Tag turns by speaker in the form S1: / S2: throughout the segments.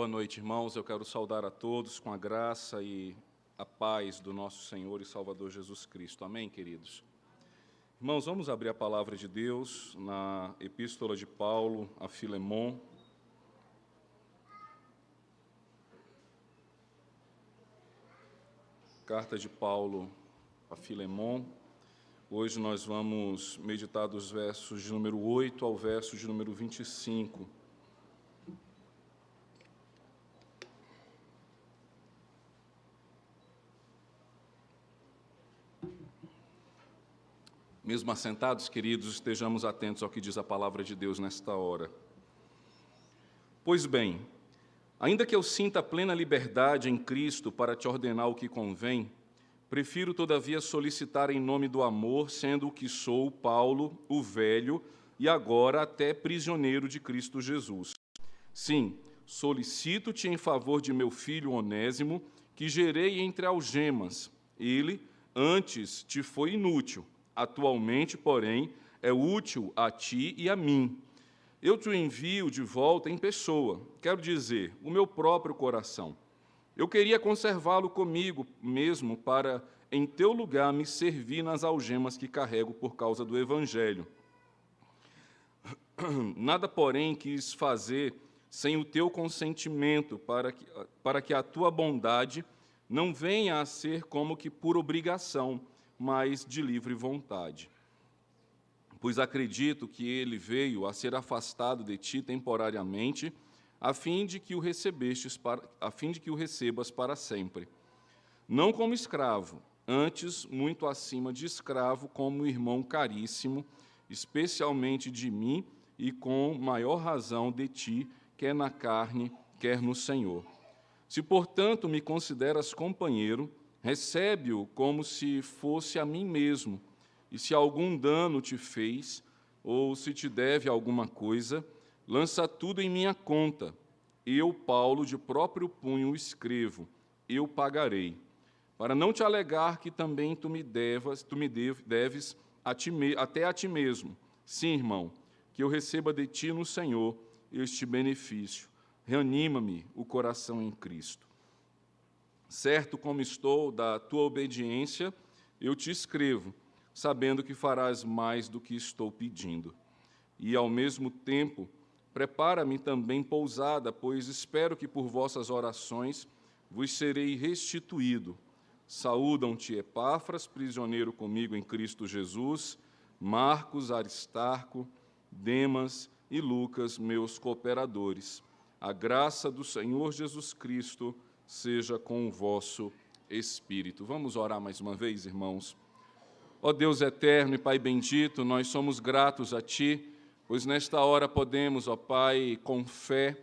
S1: Boa noite, irmãos. Eu quero saudar a todos com a graça e a paz do nosso Senhor e Salvador Jesus Cristo. Amém, queridos? Irmãos, vamos abrir a palavra de Deus na Epístola de Paulo a Filemon. Carta de Paulo a Filemon. Hoje nós vamos meditar dos versos de número 8 ao verso de número 25. Mesmo assentados, queridos, estejamos atentos ao que diz a palavra de Deus nesta hora. Pois bem, ainda que eu sinta plena liberdade em Cristo para te ordenar o que convém, prefiro, todavia, solicitar em nome do amor, sendo o que sou, Paulo, o velho, e agora até prisioneiro de Cristo Jesus. Sim, solicito-te em favor de meu filho Onésimo, que gerei entre algemas. Ele, antes, te foi inútil Atualmente, porém, é útil a ti e a mim. Eu te envio de volta em pessoa, quero dizer, o meu próprio coração. Eu queria conservá-lo comigo mesmo para, em teu lugar, me servir nas algemas que carrego por causa do Evangelho. Nada, porém, quis fazer sem o teu consentimento, para que, para que a tua bondade não venha a ser como que por obrigação, mas de livre vontade. Pois acredito que ele veio a ser afastado de ti temporariamente, a fim de que o recebestes para, a fim de que o recebas para sempre. Não como escravo, antes muito acima de escravo, como irmão caríssimo, especialmente de mim e com maior razão de ti, quer na carne, quer no Senhor. Se, portanto, me consideras companheiro, Recebe-o como se fosse a mim mesmo, e se algum dano te fez, ou se te deve alguma coisa, lança tudo em minha conta. Eu, Paulo, de próprio punho escrevo, eu pagarei. Para não te alegar que também tu me devas, tu me deves a ti, até a ti mesmo. Sim, irmão, que eu receba de ti no Senhor este benefício. Reanima-me o coração em Cristo. Certo como estou da tua obediência, eu te escrevo, sabendo que farás mais do que estou pedindo. E, ao mesmo tempo, prepara-me também pousada, pois espero que por vossas orações vos serei restituído. Saúdam-te, Epáfras, prisioneiro comigo em Cristo Jesus, Marcos, Aristarco, Demas e Lucas, meus cooperadores. A graça do Senhor Jesus Cristo seja com o vosso espírito. Vamos orar mais uma vez, irmãos. Ó Deus eterno e Pai bendito, nós somos gratos a Ti, pois nesta hora podemos, ó Pai, com fé,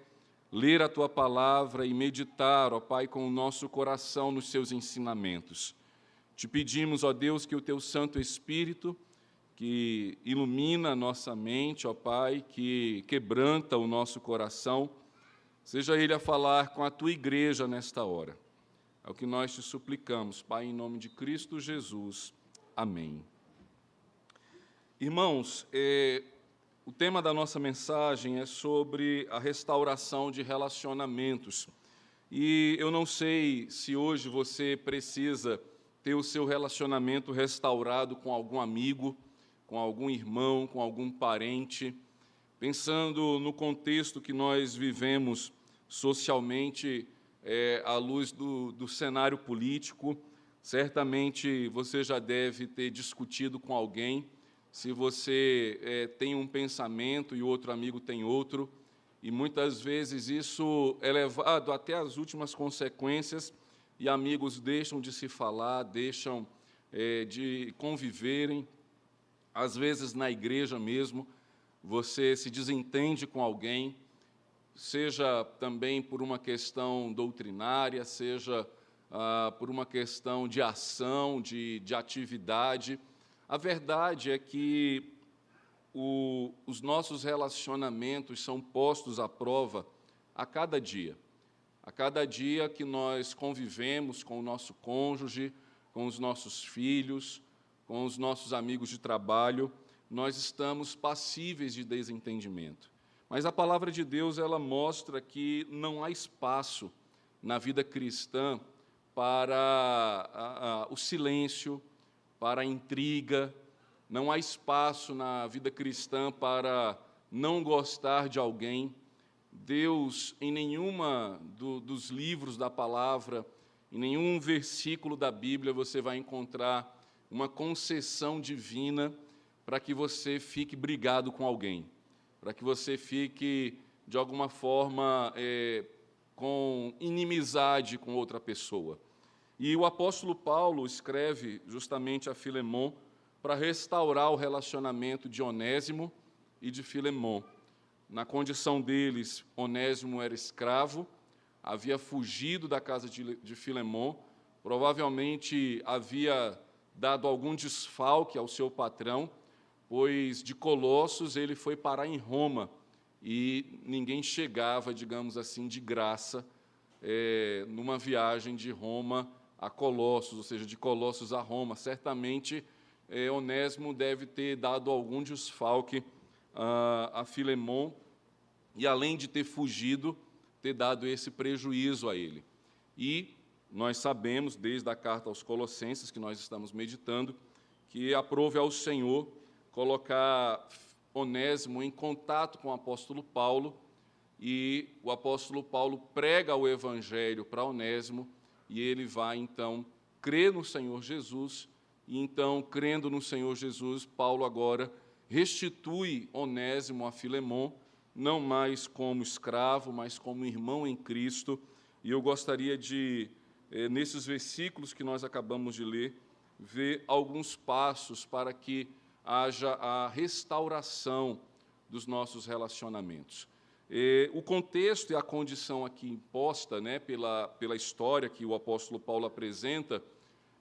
S1: ler a Tua palavra e meditar, ó Pai, com o nosso coração nos Seus ensinamentos. Te pedimos, ó Deus, que o Teu Santo Espírito, que ilumina a nossa mente, ó Pai, que quebranta o nosso coração, Seja Ele a falar com a tua igreja nesta hora. É o que nós te suplicamos, Pai, em nome de Cristo Jesus. Amém. Irmãos, é, o tema da nossa mensagem é sobre a restauração de relacionamentos. E eu não sei se hoje você precisa ter o seu relacionamento restaurado com algum amigo, com algum irmão, com algum parente. Pensando no contexto que nós vivemos socialmente é, à luz do, do cenário político. Certamente você já deve ter discutido com alguém. Se você é, tem um pensamento e outro amigo tem outro, e muitas vezes isso é levado até as últimas consequências e amigos deixam de se falar, deixam é, de conviverem, às vezes na igreja mesmo, você se desentende com alguém seja também por uma questão doutrinária, seja ah, por uma questão de ação, de, de atividade. A verdade é que o, os nossos relacionamentos são postos à prova a cada dia. A cada dia que nós convivemos com o nosso cônjuge, com os nossos filhos, com os nossos amigos de trabalho, nós estamos passíveis de desentendimento. Mas a palavra de Deus ela mostra que não há espaço na vida cristã para a, a, o silêncio, para a intriga, não há espaço na vida cristã para não gostar de alguém. Deus, em nenhuma do, dos livros da palavra, em nenhum versículo da Bíblia, você vai encontrar uma concessão divina para que você fique brigado com alguém, para que você fique, de alguma forma, é, com inimizade com outra pessoa. E o apóstolo Paulo escreve justamente a Filemon para restaurar o relacionamento de Onésimo e de Filemon. Na condição deles, Onésimo era escravo, havia fugido da casa de, de Filemon, provavelmente havia dado algum desfalque ao seu patrão, pois de Colossos ele foi parar em Roma e ninguém chegava, digamos assim, de graça é, numa viagem de Roma a Colossos, ou seja, de Colossos a Roma. Certamente é, Onésimo deve ter dado algum desfalque a, a Filemon e, além de ter fugido, ter dado esse prejuízo a ele. E nós sabemos, desde a carta aos Colossenses, que nós estamos meditando, que aprove ao Senhor colocar Onésimo em contato com o apóstolo Paulo, e o apóstolo Paulo prega o evangelho para Onésimo, e ele vai então crer no Senhor Jesus, e então, crendo no Senhor Jesus, Paulo agora restitui Onésimo a Filemon, não mais como escravo, mas como irmão em Cristo. E eu gostaria de, eh, nesses versículos que nós acabamos de ler, ver alguns passos para que haja a restauração dos nossos relacionamentos. E, o contexto e a condição aqui imposta né, pela, pela história que o apóstolo Paulo apresenta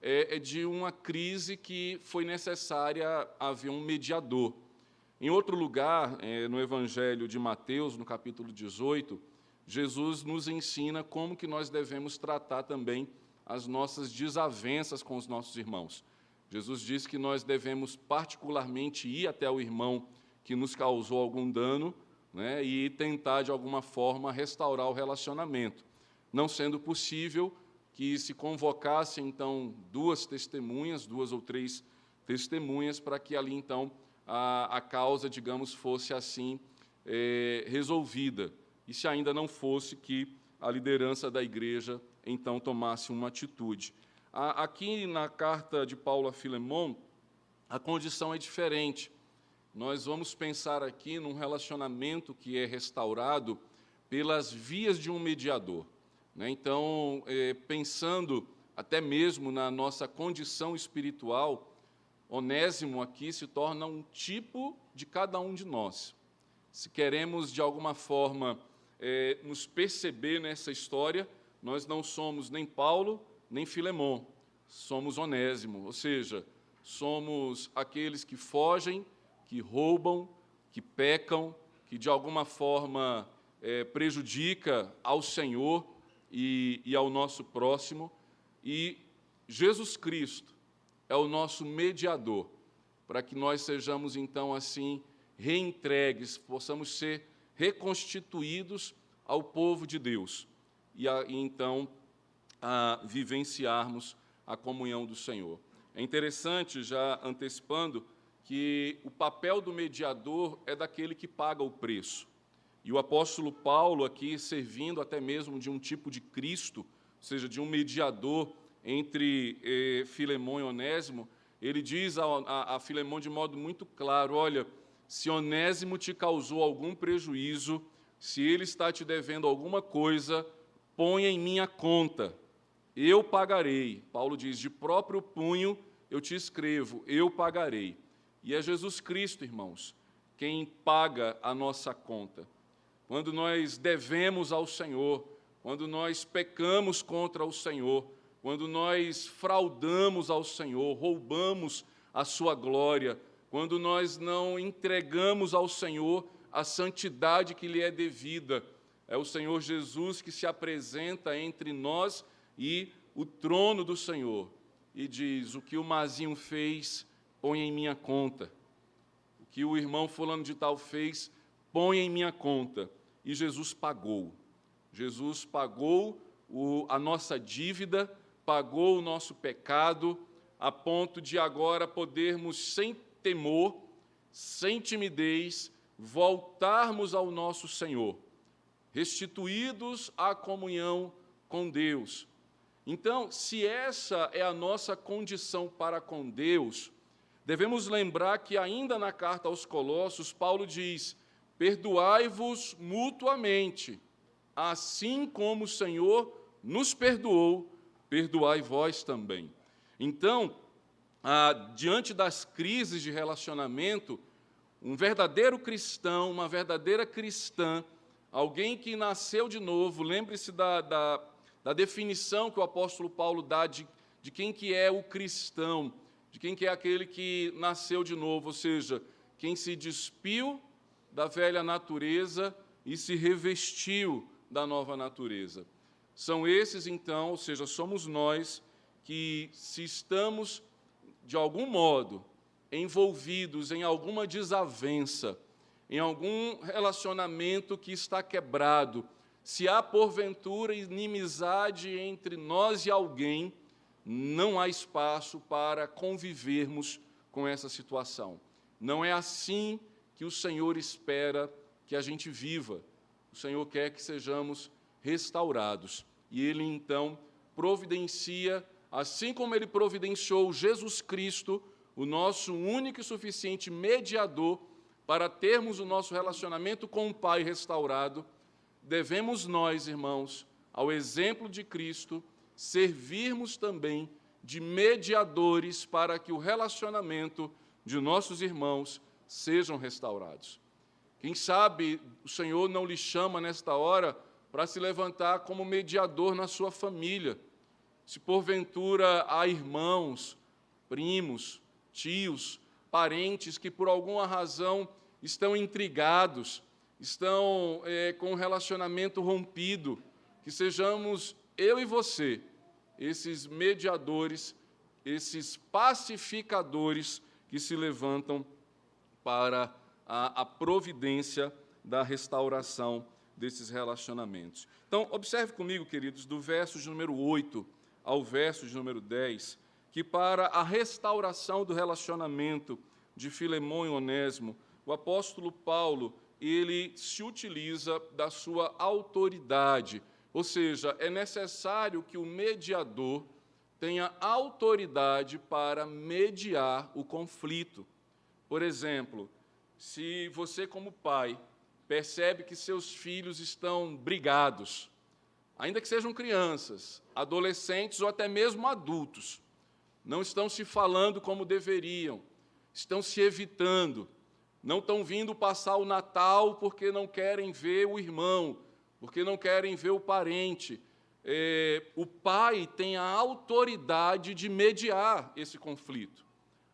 S1: é, é de uma crise que foi necessária haver um mediador. Em outro lugar, é, no Evangelho de Mateus, no capítulo 18, Jesus nos ensina como que nós devemos tratar também as nossas desavenças com os nossos irmãos. Jesus diz que nós devemos particularmente ir até o irmão que nos causou algum dano né, e tentar, de alguma forma, restaurar o relacionamento. Não sendo possível, que se convocasse então duas testemunhas, duas ou três testemunhas, para que ali então a, a causa, digamos, fosse assim é, resolvida. E se ainda não fosse, que a liderança da igreja então tomasse uma atitude. Aqui na carta de Paulo a Filemon, a condição é diferente. Nós vamos pensar aqui num relacionamento que é restaurado pelas vias de um mediador. Né? Então, é, pensando até mesmo na nossa condição espiritual, Onésimo aqui se torna um tipo de cada um de nós. Se queremos, de alguma forma, é, nos perceber nessa história, nós não somos nem Paulo, nem Filemon, somos Onésimo, ou seja, somos aqueles que fogem, que roubam, que pecam, que de alguma forma é, prejudica ao Senhor e, e ao nosso próximo, e Jesus Cristo é o nosso mediador, para que nós sejamos então assim reentregues, possamos ser reconstituídos ao povo de Deus. E então a vivenciarmos a comunhão do Senhor. É interessante, já antecipando, que o papel do mediador é daquele que paga o preço. E o apóstolo Paulo, aqui servindo até mesmo de um tipo de Cristo, ou seja, de um mediador entre eh, Filemão e Onésimo, ele diz a, a, a Filemão de modo muito claro: olha, se Onésimo te causou algum prejuízo, se ele está te devendo alguma coisa, ponha em minha conta, eu pagarei. Paulo diz: de próprio punho eu te escrevo, eu pagarei. E é Jesus Cristo, irmãos, quem paga a nossa conta quando nós devemos ao Senhor, quando nós pecamos contra o Senhor, quando nós fraudamos ao Senhor, roubamos a sua glória, quando nós não entregamos ao Senhor a santidade que lhe é devida. É o Senhor Jesus que se apresenta entre nós e o trono do Senhor e diz: O que o Mazinho fez, põe em minha conta. O que o irmão Fulano de Tal fez, põe em minha conta. E Jesus pagou. Jesus pagou o, a nossa dívida, pagou o nosso pecado, a ponto de agora podermos, sem temor, sem timidez, voltarmos ao nosso Senhor, restituídos à comunhão com Deus. Então, se essa é a nossa condição para com Deus, devemos lembrar que, ainda na carta aos Colossos, Paulo diz: Perdoai-vos mutuamente, assim como o Senhor nos perdoou, perdoai vós também. Então, ah, diante das crises de relacionamento, um verdadeiro cristão, uma verdadeira cristã, alguém que nasceu de novo, lembre-se da, da, da, definição que o apóstolo Paulo dá de, de quem que é o cristão, de quem que é aquele que nasceu de novo, ou seja, quem se despiu da velha natureza e se revestiu da nova natureza. São esses, então, ou seja, somos nós que, se estamos, de algum modo, envolvidos em alguma desavença, em algum relacionamento que está quebrado, se há porventura inimizade entre nós e alguém, não há espaço para convivermos com essa situação. Não é assim que o Senhor espera que a gente viva. O Senhor quer que sejamos restaurados. E Ele então providencia, assim como Ele providenciou Jesus Cristo, o nosso único e suficiente mediador para termos o nosso relacionamento com o Pai restaurado, devemos nós, irmãos, ao exemplo de Cristo, servirmos também de mediadores para que o relacionamento de nossos irmãos sejam restaurados. Quem sabe o Senhor não lhe chama nesta hora para se levantar como mediador na sua família. Se porventura há irmãos, primos, tios, parentes que por alguma razão estão intrigados, estão é, com um relacionamento rompido, que sejamos eu e você, esses mediadores, esses pacificadores que se levantam para a, a providência da restauração desses relacionamentos. Então, observe comigo, queridos, do verso de número 8 ao verso de número 10, que para a restauração do relacionamento de Filemão e Onésimo, o apóstolo Paulo, ele se utiliza da sua autoridade, ou seja, é necessário que o mediador tenha autoridade para mediar o conflito. Por exemplo, se você, como pai, percebe que seus filhos estão brigados, ainda que sejam crianças, adolescentes ou até mesmo adultos, não estão se falando como deveriam, estão se evitando, não estão vindo passar o Natal porque não querem ver o irmão, porque não querem ver o parente. É, o pai tem a autoridade de mediar esse conflito.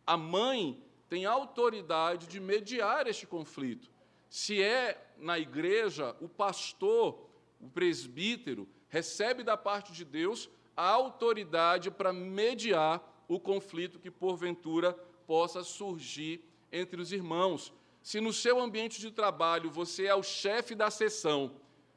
S1: A mãe tem a autoridade de mediar este conflito. Se é na igreja, o pastor, o presbítero, recebe da parte de Deus a autoridade para mediar o conflito que porventura possa surgir entre os irmãos. Se no seu ambiente de trabalho você é o chefe da sessão,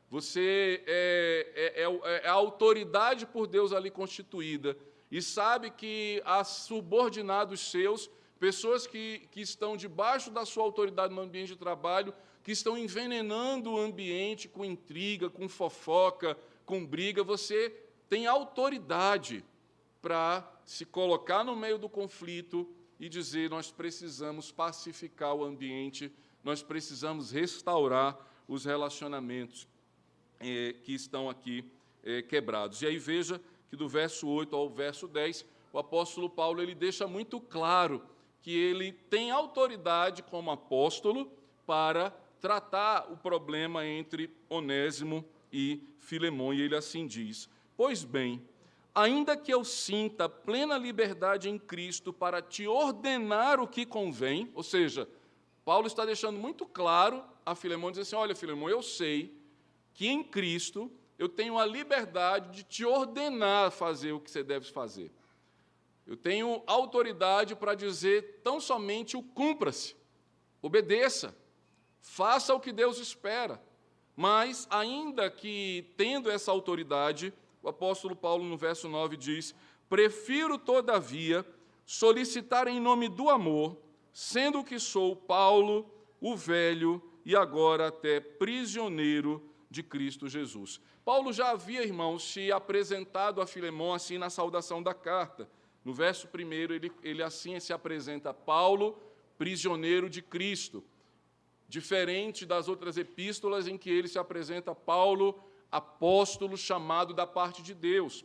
S1: você é, é, é, é a autoridade por Deus ali constituída, e sabe que há subordinados seus, pessoas que, que estão debaixo da sua autoridade no ambiente de trabalho, que estão envenenando o ambiente com intriga, com fofoca, com briga, você tem autoridade para se colocar no meio do conflito e dizer: nós precisamos pacificar o ambiente, nós precisamos restaurar os relacionamentos eh, que estão aqui eh, quebrados. E aí veja que do verso 8 ao verso 10, o apóstolo Paulo ele deixa muito claro que ele tem autoridade como apóstolo para tratar o problema entre Onésimo e Filemão, e ele assim diz: Pois bem, ainda que eu sinta plena liberdade em Cristo para te ordenar o que convém, ou seja, Paulo está deixando muito claro a Filemão, diz assim, olha, Filemão, eu sei que em Cristo eu tenho a liberdade de te ordenar fazer o que você deve fazer. Eu tenho autoridade para dizer tão somente o cumpra-se, obedeça, faça o que Deus espera. Mas, ainda que tendo essa autoridade, o apóstolo Paulo, no verso 9, diz: Prefiro, todavia, solicitar em nome do amor, sendo que sou Paulo, o velho e agora até prisioneiro de Cristo Jesus. Paulo já havia, irmãos, se apresentado a Filemão assim na saudação da carta. No verso primeiro, ele, ele assim se apresenta: Paulo, prisioneiro de Cristo. Diferente das outras epístolas em que ele se apresenta Paulo, apóstolo chamado da parte de Deus.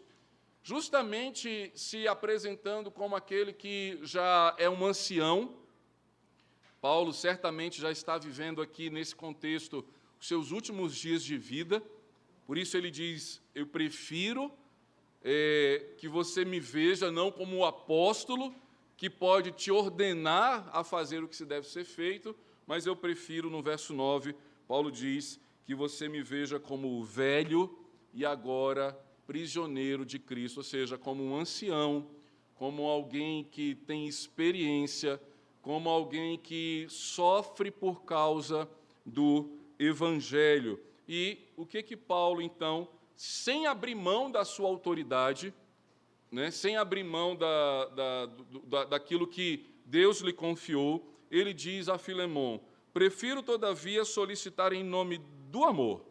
S1: Justamente se apresentando como aquele que já é um ancião. Paulo certamente já está vivendo aqui nesse contexto os seus últimos dias de vida. Por isso ele diz: Eu prefiro é, que você me veja não como o apóstolo que pode te ordenar a fazer o que se deve ser feito, mas eu prefiro, no verso 9, Paulo diz que você me veja como o velho e agora prisioneiro de Cristo, ou seja, como um ancião, como alguém que tem experiência, como alguém que sofre por causa do evangelho. E o que que Paulo, então, sem abrir mão da sua autoridade, né, sem abrir mão da, da, da, daquilo que Deus lhe confiou, ele diz a Filemão: Prefiro, todavia, solicitar em nome do amor.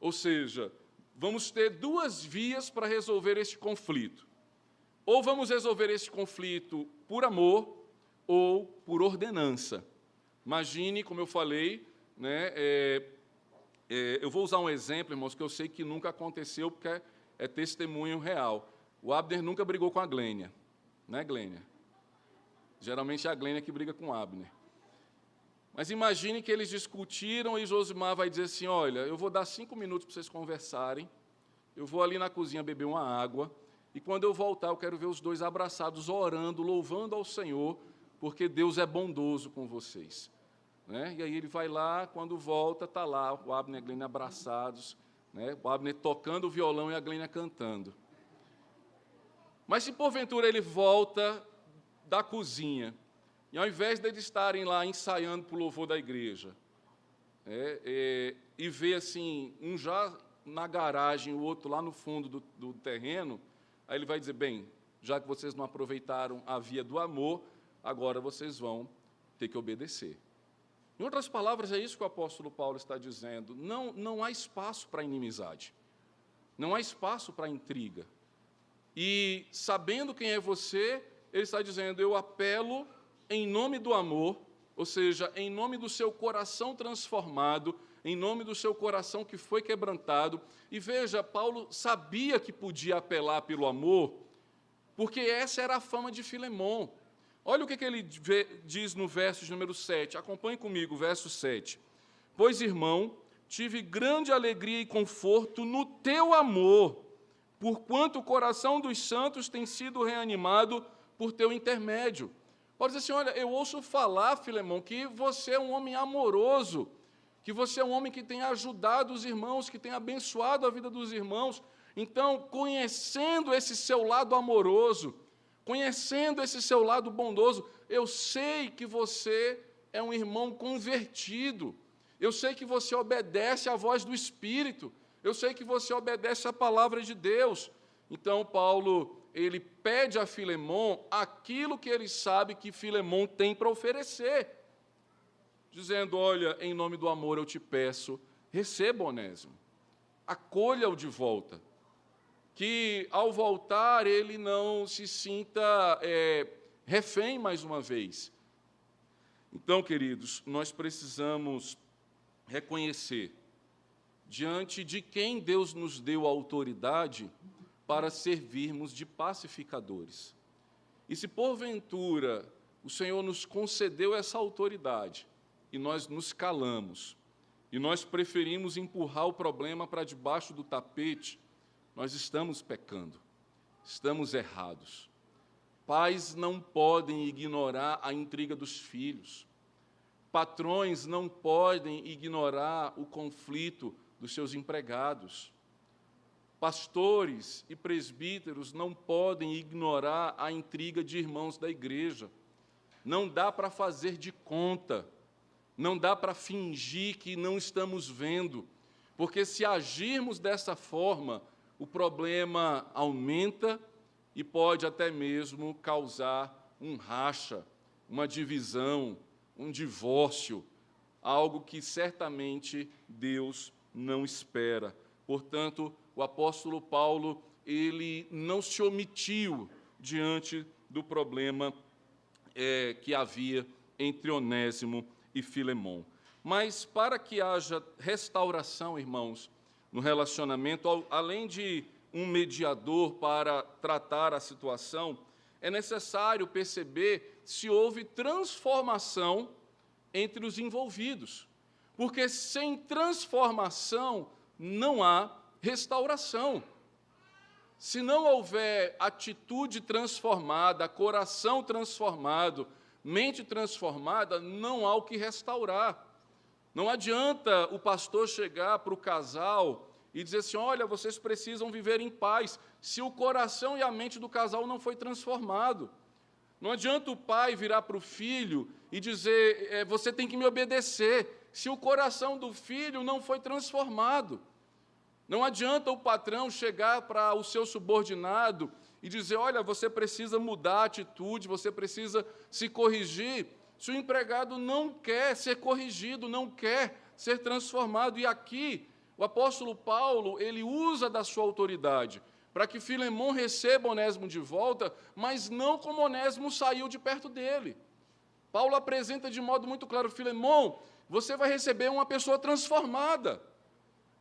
S1: Ou seja, vamos ter duas vias para resolver este conflito. Ou vamos resolver este conflito por amor ou por ordenança. Imagine, como eu falei, né, é, é, eu vou usar um exemplo, irmãos, que eu sei que nunca aconteceu, porque é, é testemunho real. O Abner nunca brigou com a Glênia, né, Glênia? Geralmente é a Glênia que briga com o Abner. Mas imagine que eles discutiram e Josimar vai dizer assim: Olha, eu vou dar cinco minutos para vocês conversarem, eu vou ali na cozinha beber uma água, e quando eu voltar, eu quero ver os dois abraçados, orando, louvando ao Senhor, porque Deus é bondoso com vocês. Né? E aí ele vai lá, quando volta, está lá o Abner e a Glênia abraçados, né? o Abner tocando o violão e a Glênia cantando. Mas se porventura ele volta da cozinha e ao invés de eles estarem lá ensaiando para o louvor da igreja, é, é, e ver assim, um já na garagem, o outro lá no fundo do, do terreno, aí ele vai dizer: bem, já que vocês não aproveitaram a via do amor, agora vocês vão ter que obedecer. Em outras palavras, é isso que o apóstolo Paulo está dizendo. Não, não há espaço para inimizade, não há espaço para intriga. E sabendo quem é você, ele está dizendo: eu apelo em nome do amor, ou seja, em nome do seu coração transformado, em nome do seu coração que foi quebrantado. E veja, Paulo sabia que podia apelar pelo amor, porque essa era a fama de Filemão. Olha o que, ele diz no verso de número 7. Acompanhe comigo, verso 7. Pois, irmão, tive grande alegria e conforto no teu amor, porquanto o coração dos santos tem sido reanimado por teu intermédio. Pode dizer assim: olha, eu ouço falar, Filemão, que você é um homem amoroso, que você é um homem que tem ajudado os irmãos, que tem abençoado a vida dos irmãos. Então, conhecendo esse seu lado amoroso, conhecendo esse seu lado bondoso, eu sei que você é um irmão convertido. Eu sei que você obedece à voz do Espírito. Eu sei que você obedece à palavra de Deus. Então, Paulo ele pede a Filemão aquilo que ele sabe que Filemão tem para oferecer, dizendo: Olha, em nome do amor eu te peço, receba Onésimo, acolha-o de volta, que ao voltar ele não se sinta é, refém mais uma vez. Então, queridos, nós precisamos reconhecer, diante de quem Deus nos deu autoridade, para servirmos de pacificadores. E se porventura o Senhor nos concedeu essa autoridade e nós nos calamos, e nós preferimos empurrar o problema para debaixo do tapete, nós estamos pecando, estamos errados. Pais não podem ignorar a intriga dos filhos. Patrões não podem ignorar o conflito dos seus empregados. Pastores e presbíteros não podem ignorar a intriga de irmãos da igreja. Não dá para fazer de conta. Não dá para fingir que não estamos vendo, porque se agirmos dessa forma, o problema aumenta e pode até mesmo causar um racha, uma divisão, um divórcio, algo que certamente Deus não espera. Portanto, o apóstolo Paulo, ele não se omitiu diante do problema é, que havia entre Onésimo e Filemão. Mas para que haja restauração, irmãos, no relacionamento, além de um mediador para tratar a situação, é necessário perceber se houve transformação entre os envolvidos. Porque sem transformação não há restauração. Se não houver atitude transformada, coração transformado, mente transformada, não há o que restaurar. Não adianta o pastor chegar para o casal e dizer assim: olha, vocês precisam viver em paz, se o coração e a mente do casal não foi transformado. Não adianta o pai virar para o filho e dizer: é, você tem que me obedecer, se o coração do filho não foi transformado. Não adianta o patrão chegar para o seu subordinado e dizer: olha, você precisa mudar a atitude, você precisa se corrigir, se o empregado não quer ser corrigido, não quer ser transformado. E aqui, o apóstolo Paulo, ele usa da sua autoridade para que Filemão receba Onésimo de volta, mas não como Onésimo saiu de perto dele. Paulo apresenta de modo muito claro: Filemão, você vai receber uma pessoa transformada.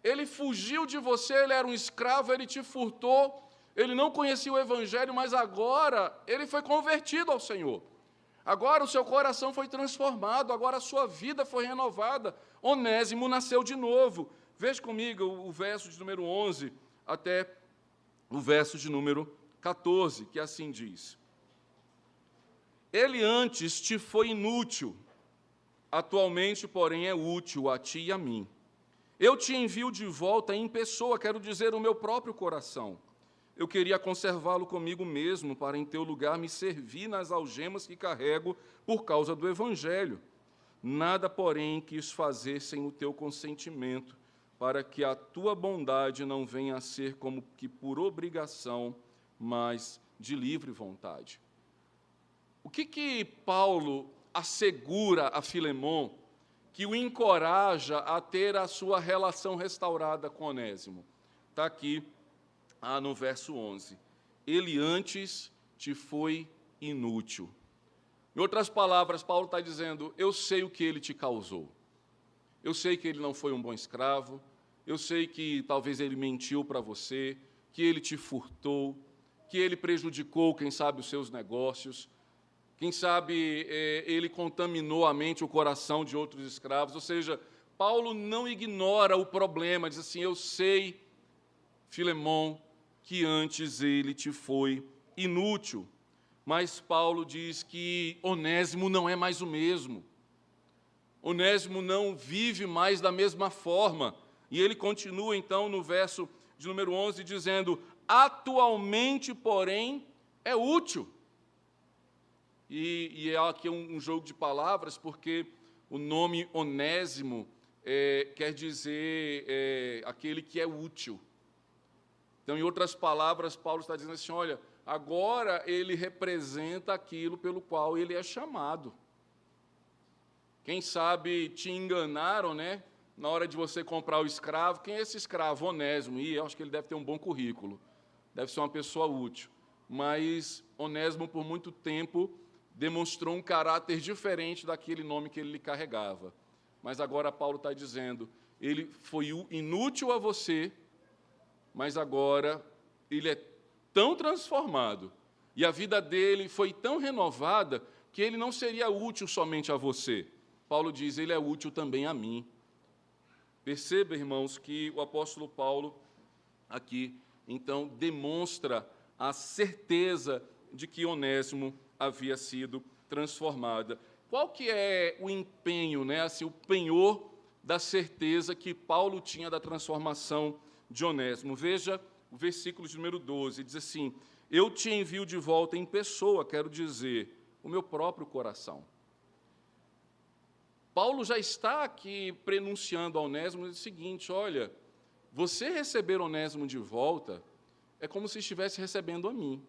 S1: Ele fugiu de você, ele era um escravo, ele te furtou, ele não conhecia o Evangelho, mas agora ele foi convertido ao Senhor. Agora o seu coração foi transformado, agora a sua vida foi renovada. Onésimo nasceu de novo. Veja comigo o verso de número 11 até o verso de número 14, que assim diz: Ele antes te foi inútil, atualmente, porém, é útil a ti e a mim. Eu te envio de volta em pessoa, quero dizer, o meu próprio coração eu queria conservá-lo comigo mesmo, para em teu lugar me servir nas algemas que carrego por causa do Evangelho. Nada, porém, quis fazer sem o teu consentimento, para que a tua bondade não venha a ser como que por obrigação, mas de livre vontade. O que que Paulo assegura a Filemão que o encoraja a ter a sua relação restaurada com Onésimo? Está aqui ah, no verso 11: Ele antes te foi inútil. Em outras palavras, Paulo está dizendo: Eu sei o que ele te causou. Eu sei que ele não foi um bom escravo. Eu sei que talvez ele mentiu para você, que ele te furtou, que ele prejudicou, quem sabe, os seus negócios. Quem sabe é, ele contaminou a mente o coração de outros escravos. Ou seja, Paulo não ignora o problema, diz assim: Eu sei, Filemão, que antes ele te foi inútil. Mas Paulo diz que Onésimo não é mais o mesmo. Onésimo não vive mais da mesma forma. E ele continua então no verso de número 11 dizendo: Atualmente, porém, é útil. E, e é aqui um, um, jogo de palavras, porque o nome Onésimo é, quer dizer é, aquele que é útil. Então, em outras palavras, Paulo está dizendo assim: olha, agora ele representa aquilo pelo qual ele é chamado. Quem sabe te enganaram, né? Na hora de você comprar o escravo, quem é esse escravo? Onésimo. E eu acho que ele deve ter um bom currículo, deve ser uma pessoa útil. Mas Onésimo, por muito tempo, demonstrou um caráter diferente daquele nome que ele lhe carregava. Mas agora Paulo está dizendo: ele foi inútil a você mas agora ele é tão transformado e a vida dele foi tão renovada que ele não seria útil somente a você. Paulo diz: ele é útil também a mim. Perceba, irmãos, que o apóstolo Paulo aqui então demonstra a certeza de que Onésimo havia sido transformada. Qual que é o empenho, né, assim, o penhor da certeza que Paulo tinha da transformação de Onésimo. Veja o versículo de número 12, diz assim: Eu te envio de volta em pessoa, quero dizer, o meu próprio coração. Paulo já está aqui prenunciando a Onésimo o seguinte: olha, você receber Onésimo de volta é como se estivesse recebendo a mim.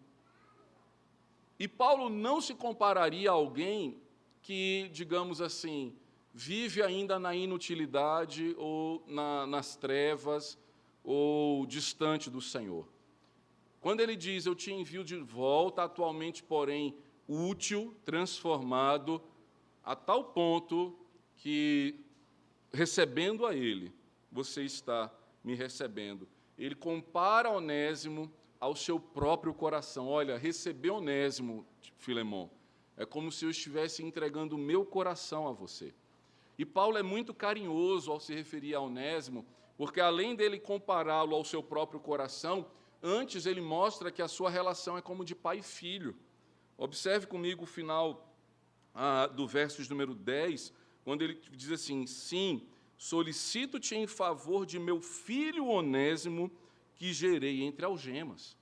S1: E Paulo não se compararia a alguém que, digamos assim, vive ainda na inutilidade ou na, nas trevas ou distante do Senhor. Quando ele diz, Eu te envio de volta, atualmente, porém, útil, transformado, a tal ponto que, recebendo a Ele, você está me recebendo. Ele compara Onésimo ao seu próprio coração. Olha, receber Onésimo, Filemão, é como se eu estivesse entregando o meu coração a você. E Paulo é muito carinhoso ao se referir a Onésimo, porque além dele compará-lo ao seu próprio coração, antes ele mostra que a sua relação é como de pai e filho. Observe comigo o final ah, do verso número 10, quando ele diz assim: Sim, solicito-te em favor de meu filho Onésimo, que gerei entre algemas.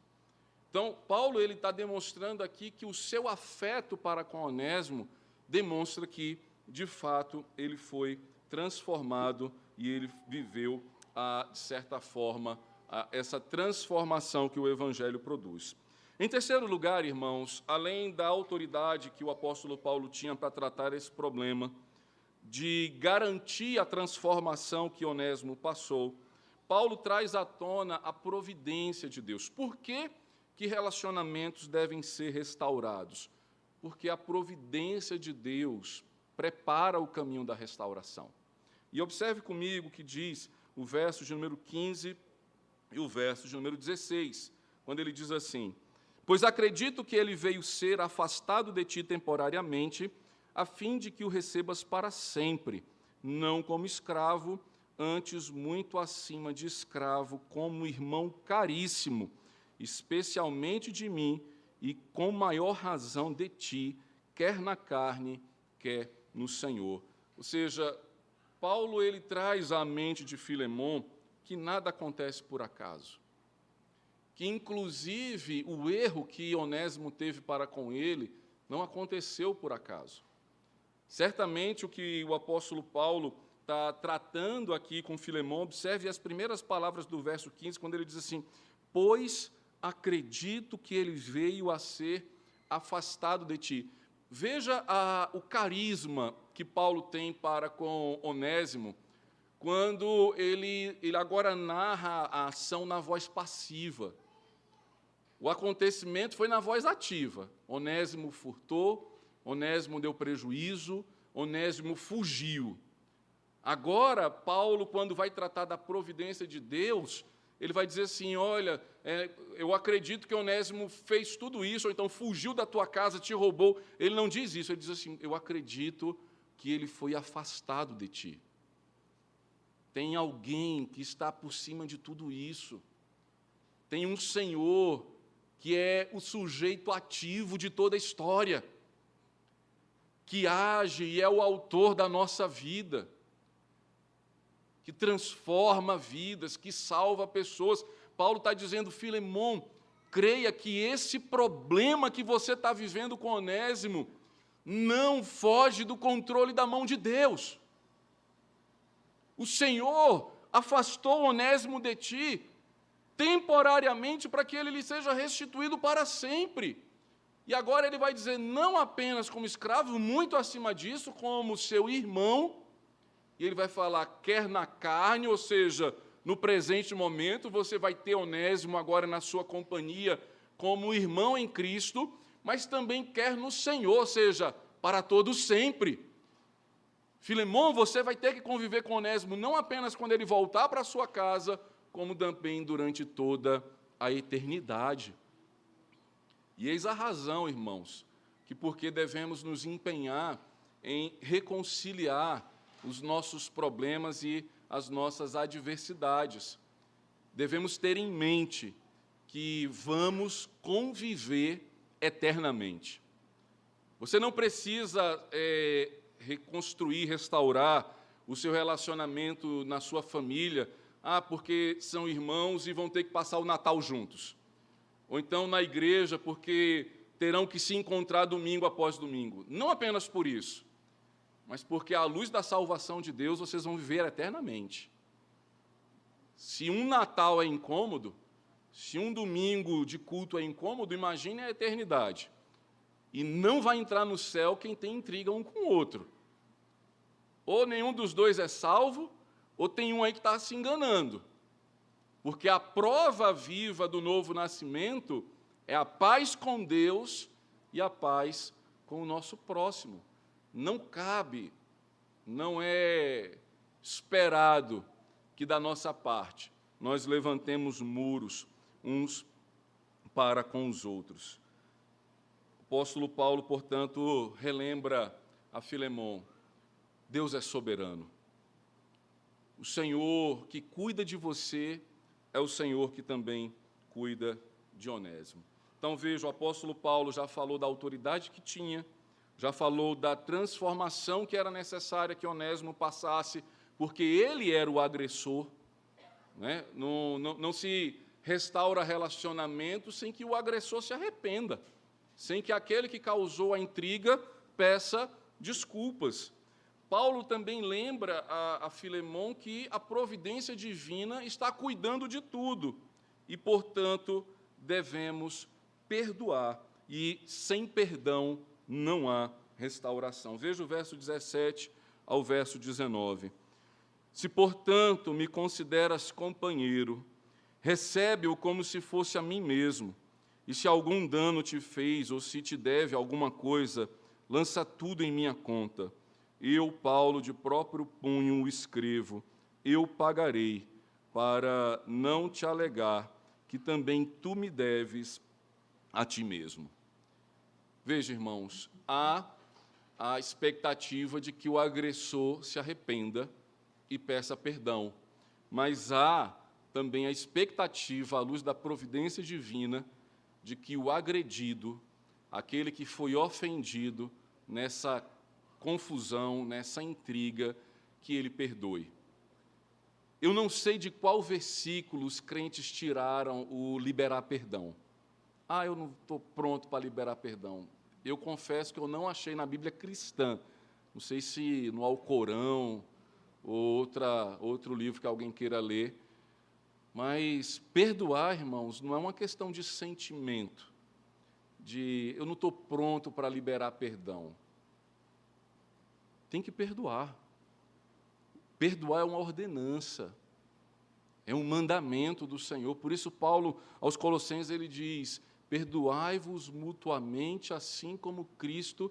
S1: Então, Paulo ele está demonstrando aqui que o seu afeto para com Onésimo demonstra que, de fato, ele foi transformado e ele viveu, de certa forma, essa transformação que o Evangelho produz. Em terceiro lugar, irmãos, além da autoridade que o apóstolo Paulo tinha para tratar esse problema, de garantir a transformação que Onésimo passou, Paulo traz à tona a providência de Deus. Por que? que relacionamentos devem ser restaurados? Porque a providência de Deus prepara o caminho da restauração. E observe comigo que diz o verso de número 15 e o verso de número 16, quando ele diz assim: Pois acredito que ele veio ser afastado de ti temporariamente, a fim de que o recebas para sempre, não como escravo, antes muito acima de escravo, como irmão caríssimo especialmente de mim, e com maior razão de ti, quer na carne, quer no Senhor. Ou seja, Paulo ele traz à mente de Filemão que nada acontece por acaso. Que inclusive o erro que Onésimo teve para com ele não aconteceu por acaso. Certamente o que o apóstolo Paulo está tratando aqui com Filemão, observe as primeiras palavras do verso 15, quando ele diz assim: Pois acredito que ele veio a ser afastado de ti. Veja a, o carisma que Paulo tem para com Onésimo, quando ele, ele agora narra a ação na voz passiva. O acontecimento foi na voz ativa. Onésimo furtou, Onésimo deu prejuízo, Onésimo fugiu. Agora, Paulo, quando vai tratar da providência de Deus, ele vai dizer assim: Olha, é, eu acredito que Onésimo fez tudo isso, ou então fugiu da tua casa, te roubou. Ele não diz isso, ele diz assim: Eu acredito que ele foi afastado de ti. Tem alguém que está por cima de tudo isso. Tem um Senhor que é o sujeito ativo de toda a história, que age e é o autor da nossa vida que transforma vidas, que salva pessoas. Paulo está dizendo, Filemão, creia que esse problema que você está vivendo com Onésimo não foge do controle da mão de Deus. O Senhor afastou Onésimo de ti temporariamente para que ele lhe seja restituído para sempre. E agora ele vai dizer, não apenas como escravo, muito acima disso, como seu irmão e ele vai falar, quer na carne, ou seja, no presente momento, você vai ter Onésimo agora na sua companhia como irmão em Cristo, mas também quer no Senhor, ou seja, para todos sempre. Filemão, você vai ter que conviver com Onésimo não apenas quando ele voltar para sua casa, como também durante toda a eternidade. E eis a razão, irmãos, que porque devemos nos empenhar em reconciliar os nossos problemas e as nossas adversidades. Devemos ter em mente que vamos conviver eternamente. Você não precisa é, reconstruir, restaurar o seu relacionamento na sua família, ah, porque são irmãos e vão ter que passar o Natal juntos. Ou então na igreja, porque terão que se encontrar domingo após domingo. Não apenas por isso, mas porque à luz da salvação de Deus vocês vão viver eternamente. Se um Natal é incômodo, se um domingo de culto é incômodo, imagine a eternidade. E não vai entrar no céu quem tem intriga um com o outro. Ou nenhum dos dois é salvo, ou tem um aí que está se enganando. Porque a prova viva do novo nascimento é a paz com Deus e a paz com o nosso próximo. Não cabe, não é esperado que da nossa parte nós levantemos muros uns para com os outros. O apóstolo Paulo, portanto, relembra a Filemão: Deus é soberano. O Senhor que cuida de você é o Senhor que também cuida de Onésimo. Então veja, o apóstolo Paulo já falou da autoridade que tinha, já falou da transformação que era necessária que Onésimo passasse, porque ele era o agressor. Né? Não, não, não se restaura relacionamento sem que o agressor se arrependa, sem que aquele que causou a intriga peça desculpas. Paulo também lembra a, a Filemão que a providência divina está cuidando de tudo e, portanto, devemos perdoar, e sem perdão não há restauração. Veja o verso 17 ao verso 19. Se, portanto, me consideras companheiro, recebe-o como se fosse a mim mesmo. E se algum dano te fez ou se te deve alguma coisa, lança tudo em minha conta. Eu, Paulo, de próprio punho o escrevo, eu pagarei, para não te alegar que também tu me deves a ti mesmo. Veja, irmãos, há a expectativa de que o agressor se arrependa e peça perdão, mas há também a expectativa, à luz da providência divina, de que o agredido, aquele que foi ofendido nessa confusão, nessa intriga, que ele perdoe. Eu não sei de qual versículo os crentes tiraram o liberar perdão. Ah, eu não estou pronto para liberar perdão. Eu confesso que eu não achei na Bíblia cristã. Não sei se no Alcorão ou outra, outro livro que alguém queira ler. Mas perdoar, irmãos, não é uma questão de sentimento, de eu não estou pronto para liberar perdão tem que perdoar. Perdoar é uma ordenança, é um mandamento do Senhor. Por isso, Paulo, aos Colossenses, ele diz: Perdoai-vos mutuamente, assim como Cristo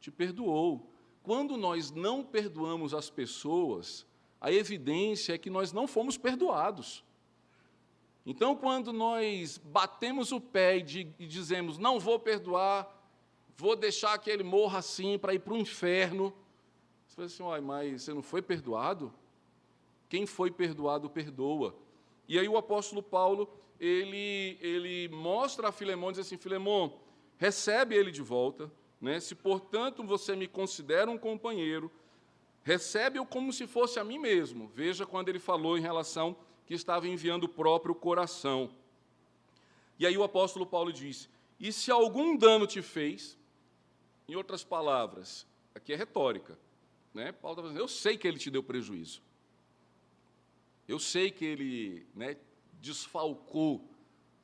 S1: te perdoou. Quando nós não perdoamos as pessoas, a evidência é que nós não fomos perdoados. Então, quando nós batemos o pé e, dizemos, não vou perdoar, vou deixar que ele morra assim para ir para o inferno, fala assim: olha, mas você não foi perdoado? Quem foi perdoado, perdoa. E aí o apóstolo Paulo, ele, ele mostra a Filemão, diz assim, Filemão, recebe ele de volta, né? se, portanto, você me considera um companheiro, recebe-o como se fosse a mim mesmo. Veja quando ele falou em relação que estava enviando o próprio coração. E aí o apóstolo Paulo diz, e se algum dano te fez, em outras palavras, aqui é retórica, né? Paulo está dizendo, eu sei que ele te deu prejuízo. Eu sei que ele né, desfalcou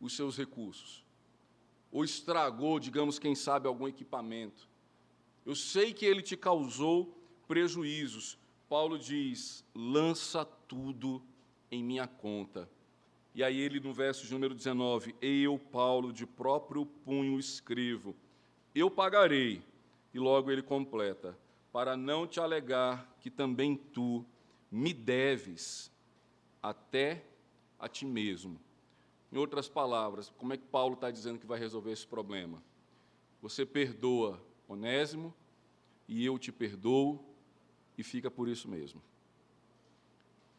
S1: os seus recursos. Ou estragou, digamos, quem sabe, algum equipamento. Eu sei que ele te causou prejuízos. Paulo diz: lança tudo em minha conta. E aí ele, no verso de número 19, eu, Paulo, de próprio punho escrevo, eu pagarei. E logo ele completa, para não te alegar que também tu me deves até a ti mesmo. Em outras palavras, como é que Paulo está dizendo que vai resolver esse problema? Você perdoa Onésimo e eu te perdoo e fica por isso mesmo.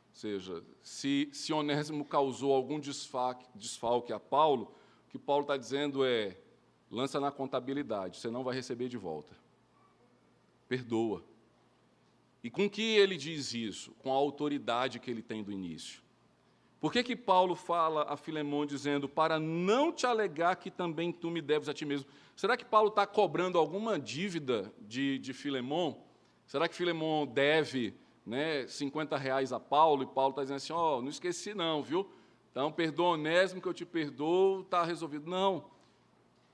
S1: Ou seja, se, se Onésimo causou algum desfalque, desfalque a Paulo, o que Paulo está dizendo é: lança na contabilidade, você não vai receber de volta perdoa. E com que ele diz isso? Com a autoridade que ele tem do início. Por que, que Paulo fala a Filemão dizendo, para não te alegar que também tu me deves a ti mesmo? Será que Paulo está cobrando alguma dívida de, de Filemão? Será que Filemão deve né, 50 reais a Paulo e Paulo está dizendo assim: Ó, oh, não esqueci não, viu? Então, perdoa Onésimo que eu te perdoo, está resolvido. Não.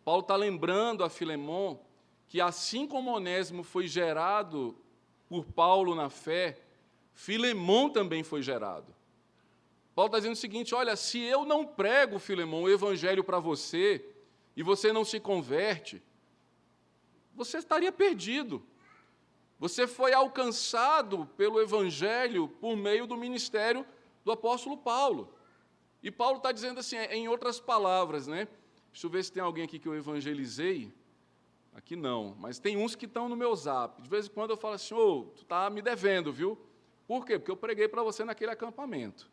S1: Paulo está lembrando a Filemão que assim como Onésimo foi gerado por Paulo na fé, Filemão também foi gerado. Paulo está dizendo o seguinte: olha, se eu não prego, Filemão, o evangelho para você, e você não se converte, você estaria perdido. Você foi alcançado pelo evangelho por meio do ministério do apóstolo Paulo. E Paulo está dizendo assim, em outras palavras, né? Deixa eu ver se tem alguém aqui que eu evangelizei. Aqui não, mas tem uns que estão no meu zap. De vez em quando eu falo assim, ô, oh, tu está me devendo, viu? Por quê? Porque eu preguei para você naquele acampamento.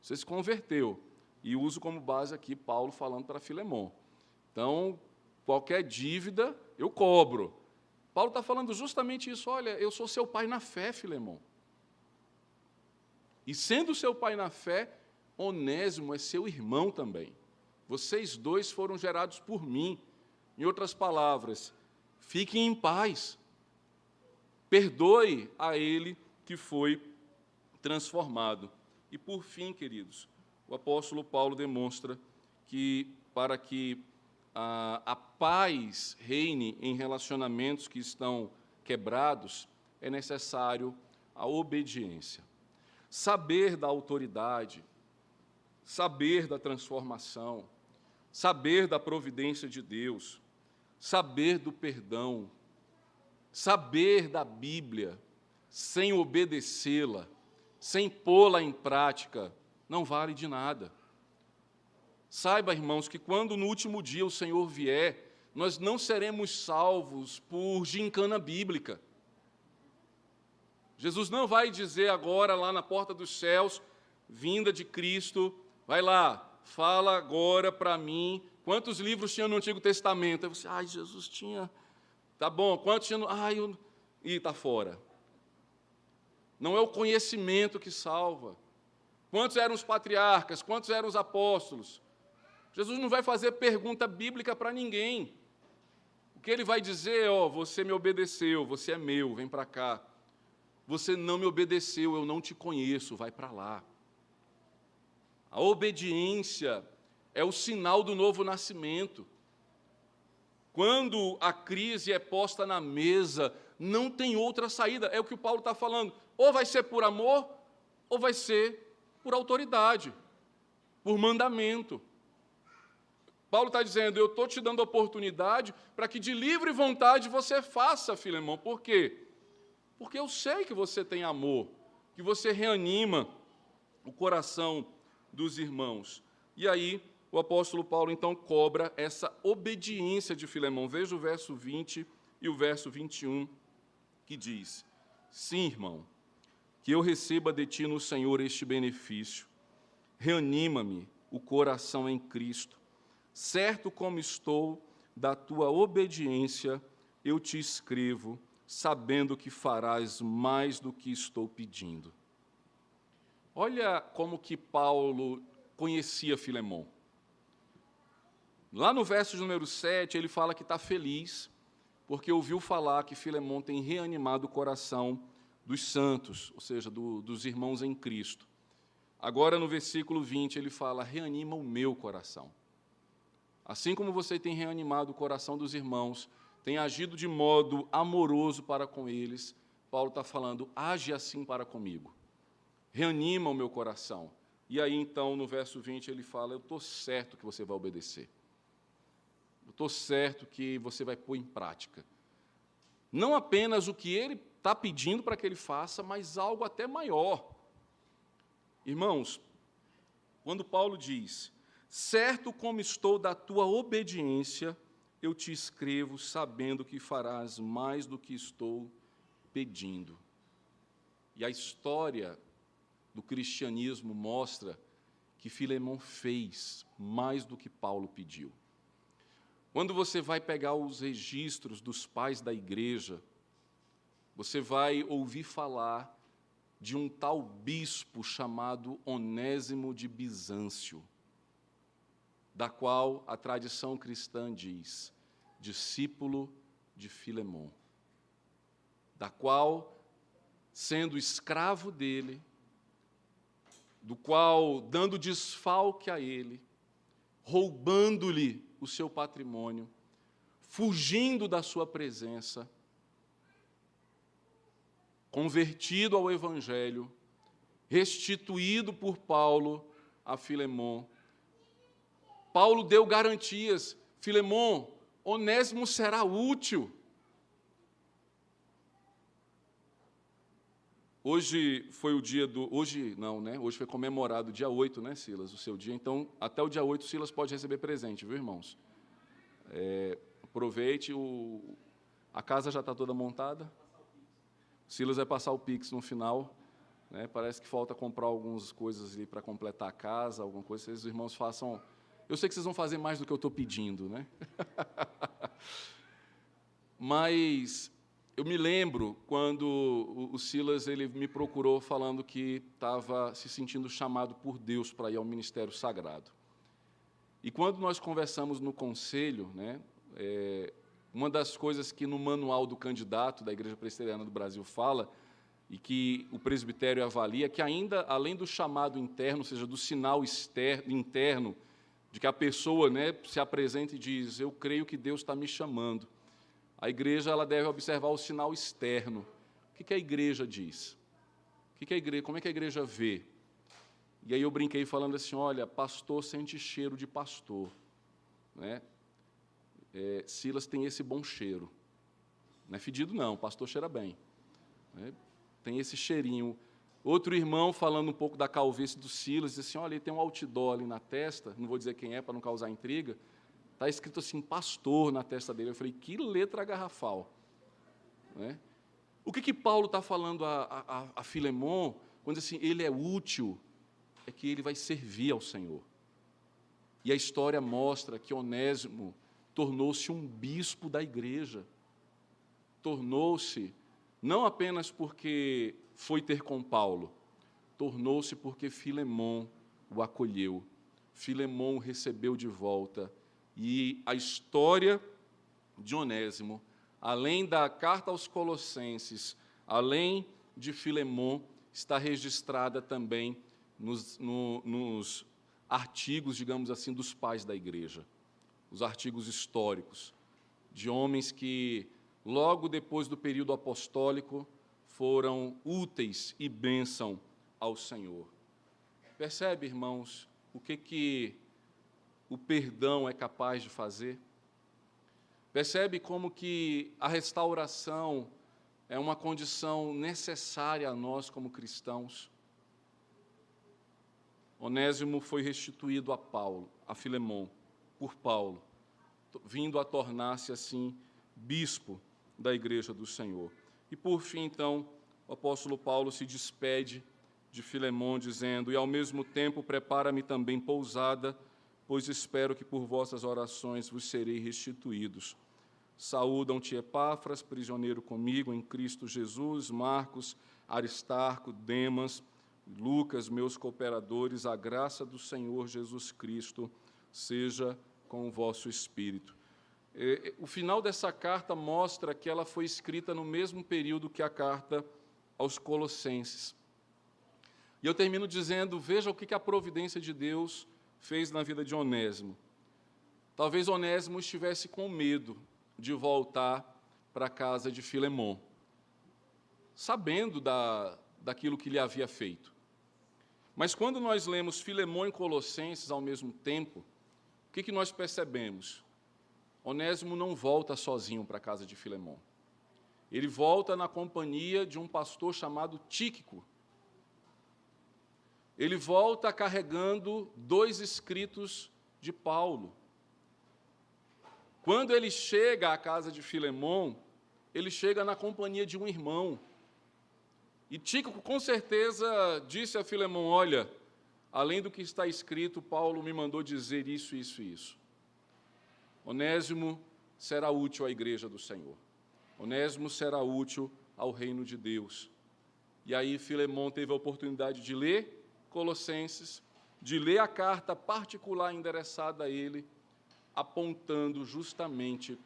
S1: Você se converteu. E uso como base aqui Paulo falando para Filemão. Então, qualquer dívida eu cobro. Paulo está falando justamente isso. Olha, eu sou seu pai na fé, Filemão. E sendo seu pai na fé, Onésimo é seu irmão também. Vocês dois foram gerados por mim. Em outras palavras, fiquem em paz. Perdoe a ele que foi transformado. E por fim, queridos, o apóstolo Paulo demonstra que para que a, a paz reine em relacionamentos que estão quebrados, é necessário a obediência. Saber da autoridade, saber da transformação, saber da providência de Deus, saber do perdão, saber da Bíblia, sem obedecê-la, sem pô-la em prática, não vale de nada. Saiba, irmãos, que quando no último dia o Senhor vier, nós não seremos salvos por gincana bíblica. Jesus não vai dizer agora lá na porta dos céus, vinda de Cristo, vai lá, fala agora para mim quantos livros tinha no Antigo Testamento. Aí você, ai, Jesus tinha. Tá bom, quantos tinha no. Ai, eu... Ih, está fora. Não é o conhecimento que salva. Quantos eram os patriarcas? Quantos eram os apóstolos? Jesus não vai fazer pergunta bíblica para ninguém. O que ele vai dizer é: ó, você me obedeceu, você é meu, vem para cá. Você não me obedeceu, eu não te conheço, vai para lá. A obediência é o sinal do novo nascimento. Quando a crise é posta na mesa, não tem outra saída. É o que o Paulo está falando. Ou vai ser por amor, ou vai ser por autoridade, por mandamento. Paulo está dizendo: Eu estou te dando oportunidade para que de livre vontade você faça, Filemão. Por quê? Porque eu sei que você tem amor, que você reanima o coração dos irmãos. E aí, o apóstolo Paulo então cobra essa obediência de Filemão. Veja o verso 20 e o verso 21, que diz: Sim, irmão, que eu receba de ti no Senhor este benefício. Reanima-me o coração em Cristo. Certo como estou da tua obediência, eu te escrevo, sabendo que farás mais do que estou pedindo. Olha como que Paulo conhecia Filemão. Lá no verso número 7, ele fala que está feliz, porque ouviu falar que Filemão tem reanimado o coração dos santos, ou seja, do, dos irmãos em Cristo. Agora, no versículo 20, ele fala: reanima o meu coração. Assim como você tem reanimado o coração dos irmãos, tem agido de modo amoroso para com eles, Paulo está falando: age assim para comigo. Reanima o meu coração. E aí, então, no verso 20, ele fala: Eu estou certo que você vai obedecer. Eu estou certo que você vai pôr em prática. Não apenas o que ele está pedindo para que ele faça, mas algo até maior. Irmãos, quando Paulo diz: Certo como estou da tua obediência, eu te escrevo, sabendo que farás mais do que estou pedindo. E a história do cristianismo mostra que Filemão fez mais do que Paulo pediu. Quando você vai pegar os registros dos pais da igreja, você vai ouvir falar de um tal bispo chamado Onésimo de Bizâncio, da qual a tradição cristã diz, discípulo de Filemão, da qual sendo escravo dele, do qual dando desfalque a ele, roubando-lhe o seu patrimônio, fugindo da sua presença, convertido ao Evangelho, restituído por Paulo a Filemon. Paulo deu garantias: Filemon, Onésimo será útil. Hoje foi o dia do. Hoje não, né? Hoje foi comemorado dia 8, né, Silas? O seu dia. Então, até o dia 8, Silas pode receber presente, viu, irmãos? É, aproveite, o, a casa já está toda montada. Silas vai passar o Pix no final. Né? Parece que falta comprar algumas coisas ali para completar a casa, alguma coisa. Se os irmãos façam. Eu sei que vocês vão fazer mais do que eu estou pedindo, né? Mas eu me lembro quando o Silas ele me procurou falando que estava se sentindo chamado por Deus para ir ao ministério sagrado. E quando nós conversamos no conselho, né, é, uma das coisas que no manual do candidato da Igreja Presbiteriana do Brasil fala e que o presbitério avalia é que ainda além do chamado interno, ou seja, do sinal externo, interno de que a pessoa né, se apresenta e diz: Eu creio que Deus está me chamando. A igreja ela deve observar o sinal externo. O que, que a igreja diz? O que, que a igreja, como é que a igreja vê? E aí eu brinquei falando assim, olha, pastor sente cheiro de pastor. Né? É, Silas tem esse bom cheiro. Não é fedido, não, o pastor cheira bem. Né? Tem esse cheirinho. Outro irmão, falando um pouco da calvície do Silas, disse assim: olha, ele tem um outdoor ali na testa, não vou dizer quem é para não causar intriga, Está escrito assim, pastor na testa dele. Eu falei, que letra garrafal. Né? O que, que Paulo está falando a, a, a Filemon, quando diz assim, ele é útil, é que ele vai servir ao Senhor. E a história mostra que Onésimo tornou-se um bispo da igreja. Tornou-se, não apenas porque foi ter com Paulo, tornou-se porque Filemon o acolheu. Filemon o recebeu de volta e a história de Onésimo, além da carta aos Colossenses, além de Filemon, está registrada também nos, no, nos artigos, digamos assim, dos pais da igreja, os artigos históricos, de homens que, logo depois do período apostólico, foram úteis e bênção ao Senhor. Percebe, irmãos, o que, que o perdão é capaz de fazer. Percebe como que a restauração é uma condição necessária a nós como cristãos. Onésimo foi restituído a Paulo, a Filemão, por Paulo, vindo a tornar-se assim bispo da igreja do Senhor. E por fim, então, o apóstolo Paulo se despede de Filemão dizendo: "E ao mesmo tempo prepara-me também pousada pois espero que por vossas orações vos serei restituídos. Saúdam-te Epáfras, prisioneiro comigo em Cristo Jesus, Marcos, Aristarco, Demas, Lucas, meus cooperadores, a graça do Senhor Jesus Cristo seja com o vosso espírito. O final dessa carta mostra que ela foi escrita no mesmo período que a carta aos Colossenses. E eu termino dizendo: veja o que a providência de Deus fez na vida de Onésimo. Talvez Onésimo estivesse com medo de voltar para a casa de Filemon, sabendo da, daquilo que lhe havia feito. Mas quando nós lemos Filemon e Colossenses ao mesmo tempo, o que, que nós percebemos? Onésimo não volta sozinho para a casa de Filemon. Ele volta na companhia de um pastor chamado Tíquico, ele volta carregando dois escritos de Paulo. Quando ele chega à casa de Filemão, ele chega na companhia de um irmão. E Tico, com certeza, disse a Filemão: Olha, além do que está escrito, Paulo me mandou dizer isso, isso e isso. Onésimo será útil à igreja do Senhor. Onésimo será útil ao reino de Deus. E aí Filemão teve a oportunidade de ler Colossenses, de ler a carta particular endereçada a ele, apontando justamente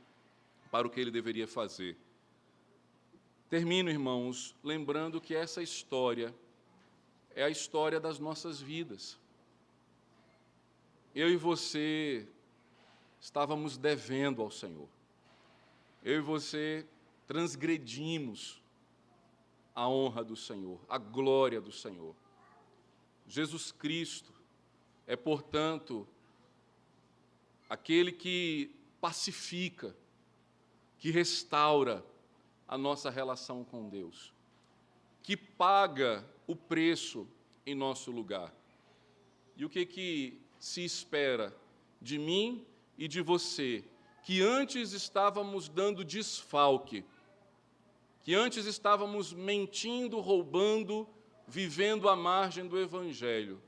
S1: para o que ele deveria fazer. Termino, irmãos, lembrando que essa história é a história das nossas vidas. Eu e você estávamos devendo ao Senhor. Eu e você transgredimos a honra do Senhor, a glória do Senhor. Jesus Cristo é, portanto, aquele que pacifica, que restaura a nossa relação com Deus, que paga o preço em nosso lugar. E o que que se espera de mim e de você, que antes estávamos dando desfalque, que antes estávamos mentindo, roubando, vivendo à margem do evangelho.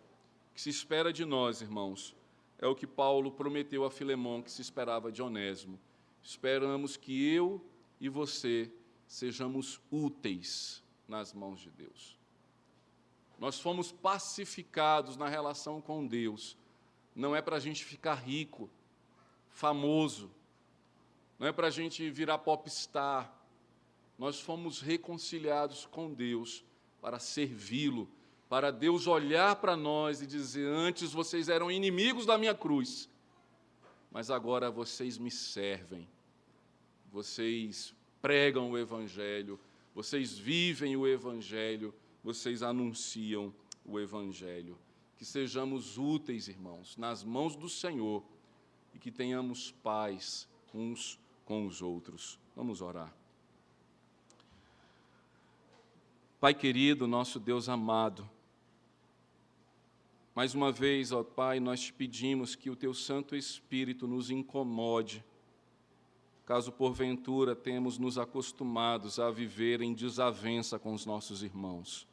S1: O que se espera de nós, irmãos, é o que Paulo prometeu a Filemão que se esperava de Onésimo. Esperamos que eu e você sejamos úteis nas mãos de Deus. Nós fomos pacificados na relação com Deus. Não é para a gente ficar rico, famoso, não é para a gente virar popstar. Nós fomos reconciliados com Deus para servi-lo, para Deus olhar para nós e dizer: Antes vocês eram inimigos da minha cruz, mas agora vocês me servem, vocês pregam o Evangelho, vocês vivem o Evangelho, vocês anunciam o Evangelho. Que sejamos úteis, irmãos, nas mãos do Senhor e que tenhamos paz uns com os outros. Vamos orar. Pai querido, nosso Deus amado, mais uma vez, ó Pai, nós te pedimos que o Teu Santo Espírito nos incomode caso porventura temos nos acostumados a viver em desavença com os nossos irmãos.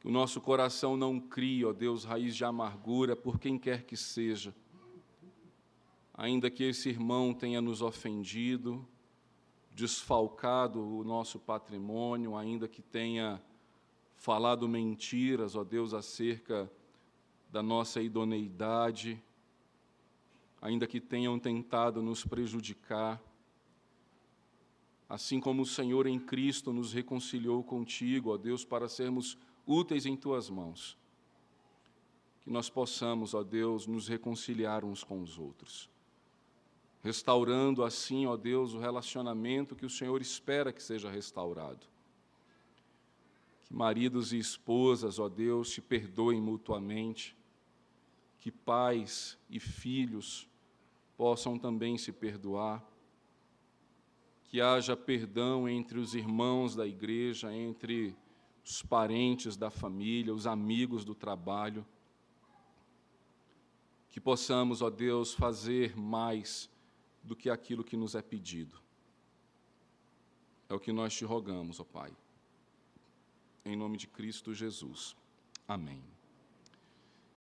S1: Que o nosso coração não crie, ó Deus, raiz de amargura por quem quer que seja, ainda que esse irmão tenha nos ofendido, desfalcado o nosso patrimônio, ainda que tenha falado mentiras, ó Deus, acerca da nossa idoneidade, ainda que tenham tentado nos prejudicar, assim como o Senhor em Cristo nos reconciliou contigo, ó Deus, para sermos úteis em tuas mãos. Que nós possamos, ó Deus, nos reconciliar uns com os outros, restaurando assim, ó Deus, o relacionamento que o Senhor espera que seja restaurado. Que maridos e esposas, ó Deus, se perdoem mutuamente, que pais e filhos possam também se perdoar, que haja perdão entre os irmãos da igreja, entre os parentes da família, os amigos do trabalho, que possamos, ó Deus, fazer mais do que aquilo que nos é pedido. É o que nós te rogamos, ó Pai. Em nome de Cristo Jesus. Amém.